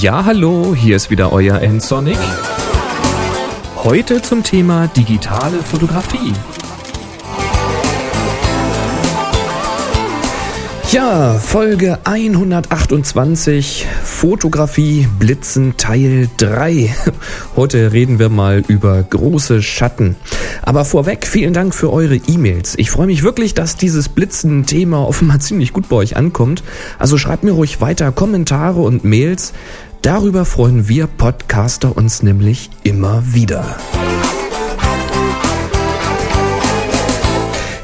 Ja, hallo, hier ist wieder euer N-Sonic. Heute zum Thema digitale Fotografie. Ja, Folge 128, Fotografie Blitzen Teil 3. Heute reden wir mal über große Schatten. Aber vorweg, vielen Dank für eure E-Mails. Ich freue mich wirklich, dass dieses Blitzen-Thema offenbar ziemlich gut bei euch ankommt. Also schreibt mir ruhig weiter Kommentare und Mails. Darüber freuen wir Podcaster uns nämlich immer wieder.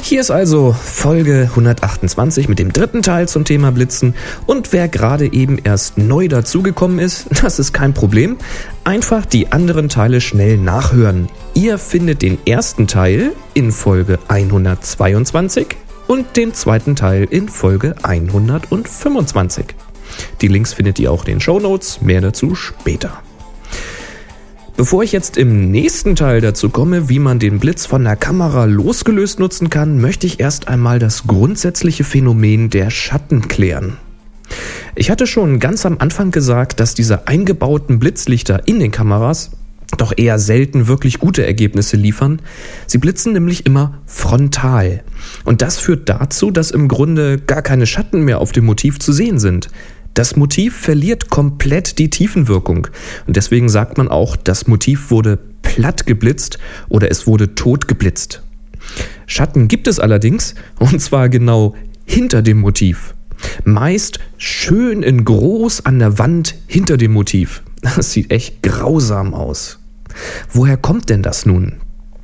Hier ist also Folge 128 mit dem dritten Teil zum Thema Blitzen. Und wer gerade eben erst neu dazugekommen ist, das ist kein Problem. Einfach die anderen Teile schnell nachhören. Ihr findet den ersten Teil in Folge 122 und den zweiten Teil in Folge 125. Die Links findet ihr auch in den Show Notes. mehr dazu später. Bevor ich jetzt im nächsten Teil dazu komme, wie man den Blitz von der Kamera losgelöst nutzen kann, möchte ich erst einmal das grundsätzliche Phänomen der Schatten klären. Ich hatte schon ganz am Anfang gesagt, dass diese eingebauten Blitzlichter in den Kameras doch eher selten wirklich gute Ergebnisse liefern. Sie blitzen nämlich immer frontal. Und das führt dazu, dass im Grunde gar keine Schatten mehr auf dem Motiv zu sehen sind. Das Motiv verliert komplett die Tiefenwirkung. Und deswegen sagt man auch, das Motiv wurde platt geblitzt oder es wurde tot geblitzt. Schatten gibt es allerdings, und zwar genau hinter dem Motiv. Meist schön in groß an der Wand hinter dem Motiv. Das sieht echt grausam aus. Woher kommt denn das nun?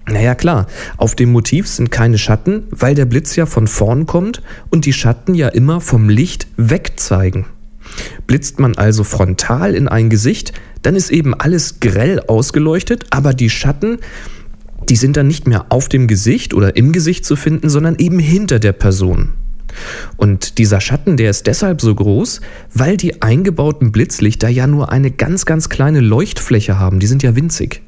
Naja klar, auf dem Motiv sind keine Schatten, weil der Blitz ja von vorn kommt und die Schatten ja immer vom Licht wegzeigen. Blitzt man also frontal in ein Gesicht, dann ist eben alles grell ausgeleuchtet, aber die Schatten, die sind dann nicht mehr auf dem Gesicht oder im Gesicht zu finden, sondern eben hinter der Person. Und dieser Schatten, der ist deshalb so groß, weil die eingebauten Blitzlichter ja nur eine ganz, ganz kleine Leuchtfläche haben. Die sind ja winzig.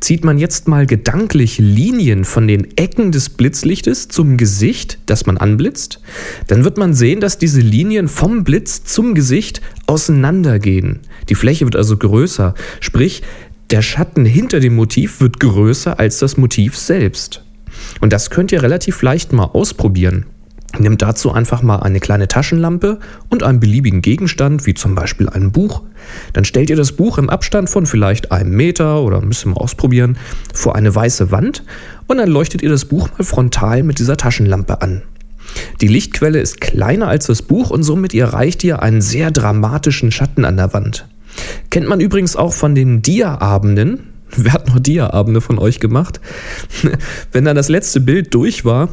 Zieht man jetzt mal gedanklich Linien von den Ecken des Blitzlichtes zum Gesicht, das man anblitzt, dann wird man sehen, dass diese Linien vom Blitz zum Gesicht auseinandergehen. Die Fläche wird also größer, sprich der Schatten hinter dem Motiv wird größer als das Motiv selbst. Und das könnt ihr relativ leicht mal ausprobieren. Nehmt dazu einfach mal eine kleine Taschenlampe und einen beliebigen Gegenstand, wie zum Beispiel ein Buch. Dann stellt ihr das Buch im Abstand von vielleicht einem Meter oder müssen wir ausprobieren, vor eine weiße Wand und dann leuchtet ihr das Buch mal frontal mit dieser Taschenlampe an. Die Lichtquelle ist kleiner als das Buch und somit erreicht ihr einen sehr dramatischen Schatten an der Wand. Kennt man übrigens auch von den Dia-Abenden. Wer hat noch Dia-Abende von euch gemacht? Wenn dann das letzte Bild durch war,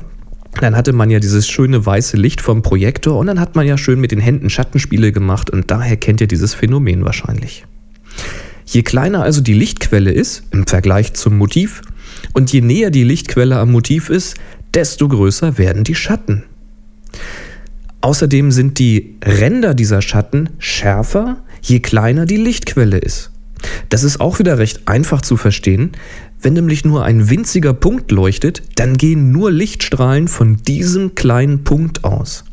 dann hatte man ja dieses schöne weiße Licht vom Projektor und dann hat man ja schön mit den Händen Schattenspiele gemacht und daher kennt ihr dieses Phänomen wahrscheinlich. Je kleiner also die Lichtquelle ist im Vergleich zum Motiv und je näher die Lichtquelle am Motiv ist, desto größer werden die Schatten. Außerdem sind die Ränder dieser Schatten schärfer, je kleiner die Lichtquelle ist. Das ist auch wieder recht einfach zu verstehen. Wenn nämlich nur ein winziger Punkt leuchtet, dann gehen nur Lichtstrahlen von diesem kleinen Punkt aus.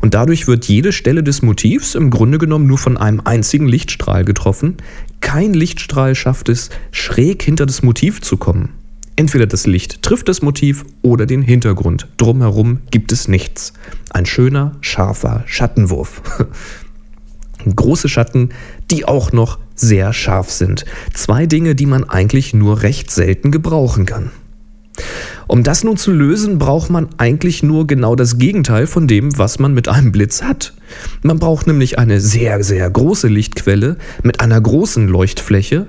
Und dadurch wird jede Stelle des Motivs im Grunde genommen nur von einem einzigen Lichtstrahl getroffen. Kein Lichtstrahl schafft es, schräg hinter das Motiv zu kommen. Entweder das Licht trifft das Motiv oder den Hintergrund. Drumherum gibt es nichts. Ein schöner, scharfer Schattenwurf. Große Schatten, die auch noch sehr scharf sind. Zwei Dinge, die man eigentlich nur recht selten gebrauchen kann. Um das nun zu lösen, braucht man eigentlich nur genau das Gegenteil von dem, was man mit einem Blitz hat. Man braucht nämlich eine sehr, sehr große Lichtquelle mit einer großen Leuchtfläche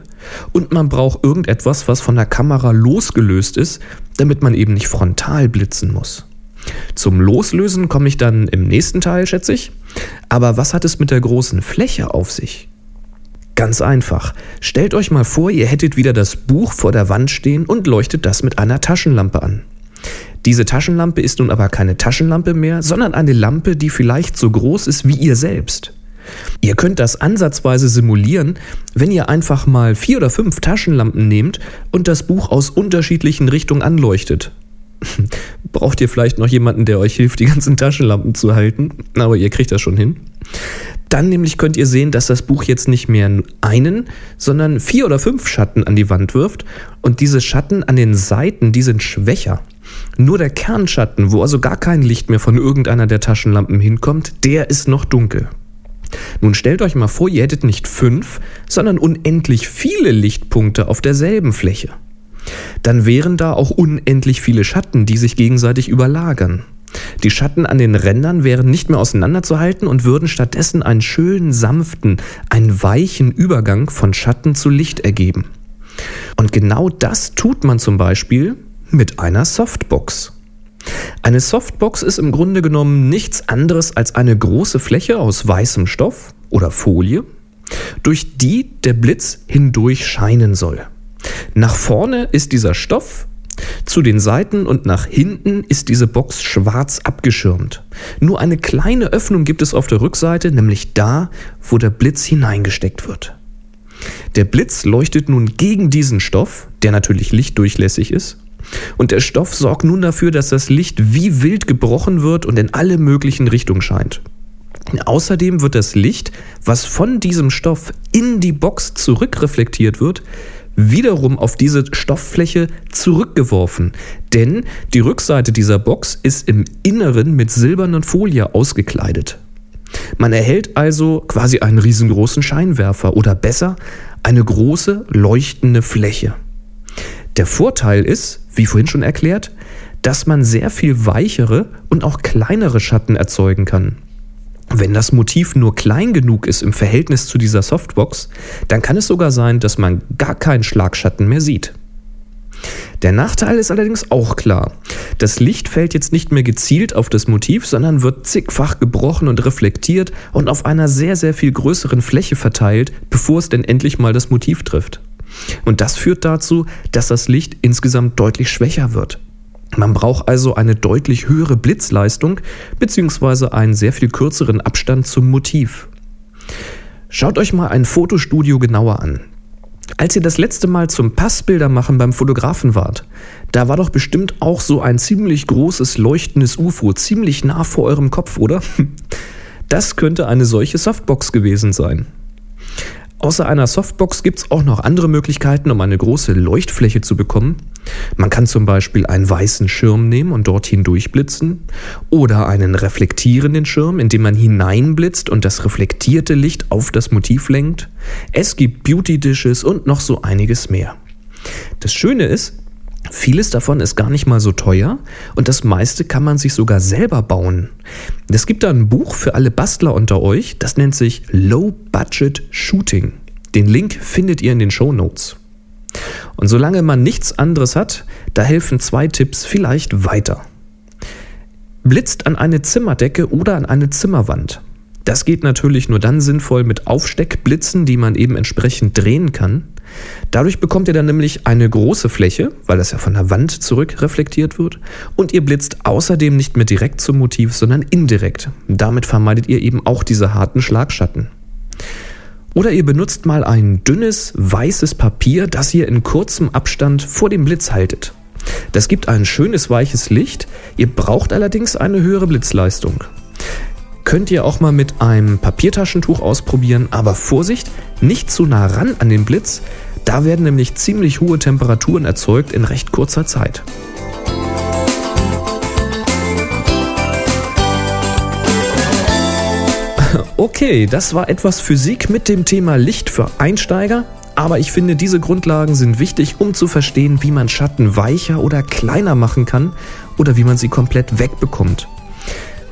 und man braucht irgendetwas, was von der Kamera losgelöst ist, damit man eben nicht frontal blitzen muss. Zum Loslösen komme ich dann im nächsten Teil, schätze ich. Aber was hat es mit der großen Fläche auf sich? Ganz einfach. Stellt euch mal vor, ihr hättet wieder das Buch vor der Wand stehen und leuchtet das mit einer Taschenlampe an. Diese Taschenlampe ist nun aber keine Taschenlampe mehr, sondern eine Lampe, die vielleicht so groß ist wie ihr selbst. Ihr könnt das ansatzweise simulieren, wenn ihr einfach mal vier oder fünf Taschenlampen nehmt und das Buch aus unterschiedlichen Richtungen anleuchtet. Braucht ihr vielleicht noch jemanden, der euch hilft, die ganzen Taschenlampen zu halten, aber ihr kriegt das schon hin. Dann nämlich könnt ihr sehen, dass das Buch jetzt nicht mehr einen, sondern vier oder fünf Schatten an die Wand wirft. Und diese Schatten an den Seiten, die sind schwächer. Nur der Kernschatten, wo also gar kein Licht mehr von irgendeiner der Taschenlampen hinkommt, der ist noch dunkel. Nun stellt euch mal vor, ihr hättet nicht fünf, sondern unendlich viele Lichtpunkte auf derselben Fläche. Dann wären da auch unendlich viele Schatten, die sich gegenseitig überlagern. Die Schatten an den Rändern wären nicht mehr auseinanderzuhalten und würden stattdessen einen schönen, sanften, einen weichen Übergang von Schatten zu Licht ergeben. Und genau das tut man zum Beispiel mit einer Softbox. Eine Softbox ist im Grunde genommen nichts anderes als eine große Fläche aus weißem Stoff oder Folie, durch die der Blitz hindurch scheinen soll. Nach vorne ist dieser Stoff zu den Seiten und nach hinten ist diese Box schwarz abgeschirmt. Nur eine kleine Öffnung gibt es auf der Rückseite, nämlich da, wo der Blitz hineingesteckt wird. Der Blitz leuchtet nun gegen diesen Stoff, der natürlich lichtdurchlässig ist, und der Stoff sorgt nun dafür, dass das Licht wie wild gebrochen wird und in alle möglichen Richtungen scheint. Außerdem wird das Licht, was von diesem Stoff in die Box zurückreflektiert wird, wiederum auf diese Stofffläche zurückgeworfen. Denn die Rückseite dieser Box ist im Inneren mit silberner Folie ausgekleidet. Man erhält also quasi einen riesengroßen Scheinwerfer oder besser eine große leuchtende Fläche. Der Vorteil ist, wie vorhin schon erklärt, dass man sehr viel weichere und auch kleinere Schatten erzeugen kann. Wenn das Motiv nur klein genug ist im Verhältnis zu dieser Softbox, dann kann es sogar sein, dass man gar keinen Schlagschatten mehr sieht. Der Nachteil ist allerdings auch klar. Das Licht fällt jetzt nicht mehr gezielt auf das Motiv, sondern wird zigfach gebrochen und reflektiert und auf einer sehr, sehr viel größeren Fläche verteilt, bevor es denn endlich mal das Motiv trifft. Und das führt dazu, dass das Licht insgesamt deutlich schwächer wird. Man braucht also eine deutlich höhere Blitzleistung bzw. einen sehr viel kürzeren Abstand zum Motiv. Schaut euch mal ein Fotostudio genauer an. Als ihr das letzte Mal zum Passbildermachen beim Fotografen wart, da war doch bestimmt auch so ein ziemlich großes leuchtendes UFO ziemlich nah vor eurem Kopf, oder? Das könnte eine solche Softbox gewesen sein. Außer einer Softbox gibt es auch noch andere Möglichkeiten, um eine große Leuchtfläche zu bekommen. Man kann zum Beispiel einen weißen Schirm nehmen und dort hindurchblitzen oder einen reflektierenden Schirm, in dem man hineinblitzt und das reflektierte Licht auf das Motiv lenkt. Es gibt Beauty Dishes und noch so einiges mehr. Das Schöne ist, Vieles davon ist gar nicht mal so teuer und das meiste kann man sich sogar selber bauen. Es gibt da ein Buch für alle Bastler unter euch, das nennt sich Low Budget Shooting. Den Link findet ihr in den Show Notes. Und solange man nichts anderes hat, da helfen zwei Tipps vielleicht weiter. Blitzt an eine Zimmerdecke oder an eine Zimmerwand. Das geht natürlich nur dann sinnvoll mit Aufsteckblitzen, die man eben entsprechend drehen kann. Dadurch bekommt ihr dann nämlich eine große Fläche, weil das ja von der Wand zurück reflektiert wird, und ihr blitzt außerdem nicht mehr direkt zum Motiv, sondern indirekt. Damit vermeidet ihr eben auch diese harten Schlagschatten. Oder ihr benutzt mal ein dünnes, weißes Papier, das ihr in kurzem Abstand vor dem Blitz haltet. Das gibt ein schönes weiches Licht, ihr braucht allerdings eine höhere Blitzleistung. Könnt ihr auch mal mit einem Papiertaschentuch ausprobieren, aber Vorsicht, nicht zu nah ran an den Blitz, da werden nämlich ziemlich hohe Temperaturen erzeugt in recht kurzer Zeit. Okay, das war etwas Physik mit dem Thema Licht für Einsteiger. Aber ich finde, diese Grundlagen sind wichtig, um zu verstehen, wie man Schatten weicher oder kleiner machen kann oder wie man sie komplett wegbekommt.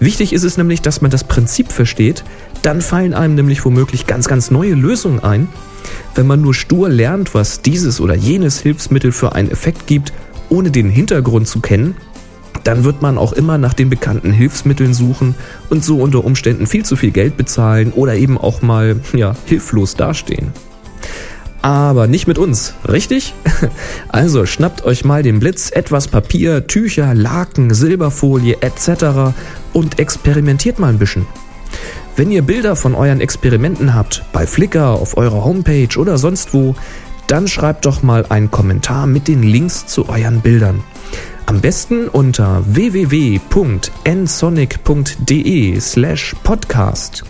Wichtig ist es nämlich, dass man das Prinzip versteht, dann fallen einem nämlich womöglich ganz, ganz neue Lösungen ein. Wenn man nur stur lernt, was dieses oder jenes Hilfsmittel für einen Effekt gibt, ohne den Hintergrund zu kennen, dann wird man auch immer nach den bekannten Hilfsmitteln suchen und so unter Umständen viel zu viel Geld bezahlen oder eben auch mal ja, hilflos dastehen. Aber nicht mit uns, richtig? Also schnappt euch mal den Blitz, etwas Papier, Tücher, Laken, Silberfolie etc. und experimentiert mal ein bisschen. Wenn ihr Bilder von euren Experimenten habt, bei Flickr, auf eurer Homepage oder sonst wo, dann schreibt doch mal einen Kommentar mit den Links zu euren Bildern. Am besten unter www.nsonic.de slash podcast.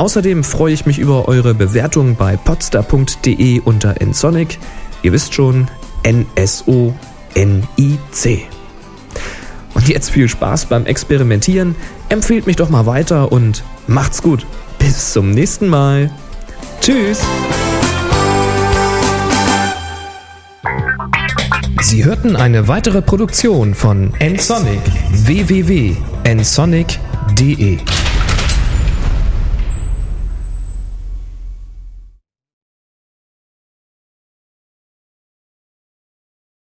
Außerdem freue ich mich über eure Bewertung bei podster.de unter nsonic. Ihr wisst schon, N-S-O-N-I-C. Und jetzt viel Spaß beim Experimentieren. Empfehlt mich doch mal weiter und macht's gut. Bis zum nächsten Mal. Tschüss. Sie hörten eine weitere Produktion von nsonic www.nsonic.de